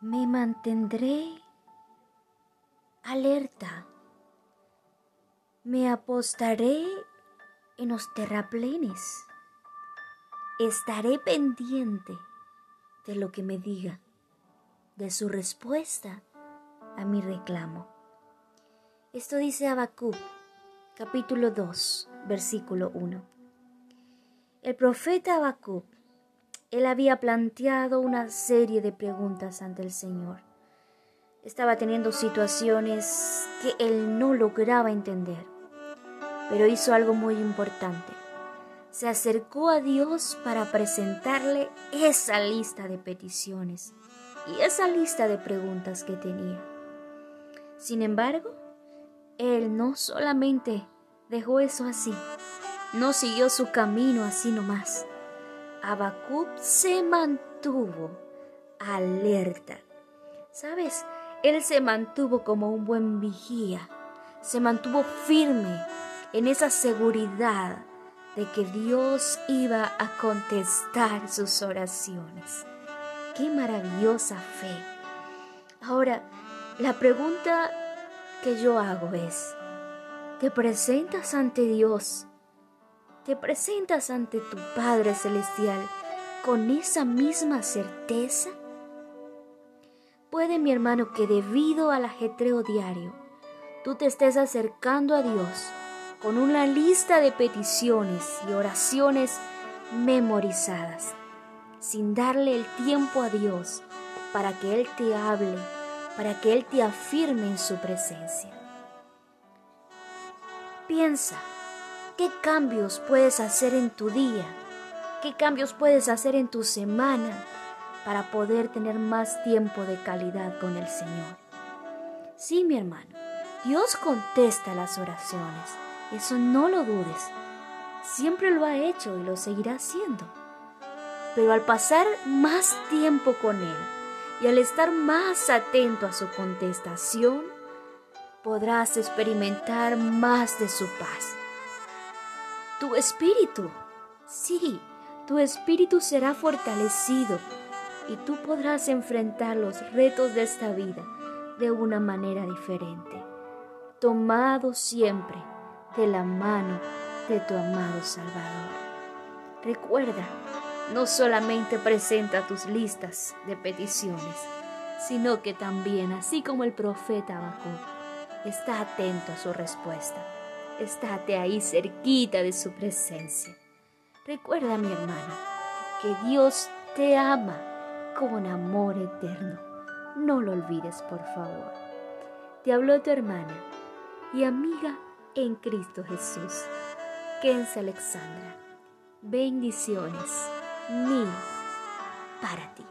Me mantendré alerta. Me apostaré en los terraplenes. Estaré pendiente de lo que me diga, de su respuesta a mi reclamo. Esto dice Habacuc, capítulo 2, versículo 1. El profeta Habacuc, él había planteado una serie de preguntas ante el Señor. Estaba teniendo situaciones que él no lograba entender, pero hizo algo muy importante. Se acercó a Dios para presentarle esa lista de peticiones y esa lista de preguntas que tenía. Sin embargo, él no solamente dejó eso así, no siguió su camino así nomás. Habacuc se mantuvo alerta. ¿Sabes? Él se mantuvo como un buen vigía, se mantuvo firme en esa seguridad de que Dios iba a contestar sus oraciones. ¡Qué maravillosa fe! Ahora, la pregunta que yo hago es, ¿te presentas ante Dios? ¿Te presentas ante tu Padre Celestial con esa misma certeza? Puede, mi hermano, que debido al ajetreo diario, tú te estés acercando a Dios con una lista de peticiones y oraciones memorizadas, sin darle el tiempo a Dios para que Él te hable para que Él te afirme en su presencia. Piensa, ¿qué cambios puedes hacer en tu día? ¿Qué cambios puedes hacer en tu semana para poder tener más tiempo de calidad con el Señor? Sí, mi hermano, Dios contesta las oraciones, eso no lo dudes. Siempre lo ha hecho y lo seguirá haciendo. Pero al pasar más tiempo con Él, y al estar más atento a su contestación, podrás experimentar más de su paz. Tu espíritu, sí, tu espíritu será fortalecido y tú podrás enfrentar los retos de esta vida de una manera diferente, tomado siempre de la mano de tu amado Salvador. Recuerda, no solamente presenta tus listas de peticiones, sino que también, así como el profeta Habacuc, está atento a su respuesta. Estate ahí cerquita de su presencia. Recuerda, mi hermana, que Dios te ama con amor eterno. No lo olvides, por favor. Te habló tu hermana y amiga en Cristo Jesús, Kenza Alexandra. Bendiciones mío para ti.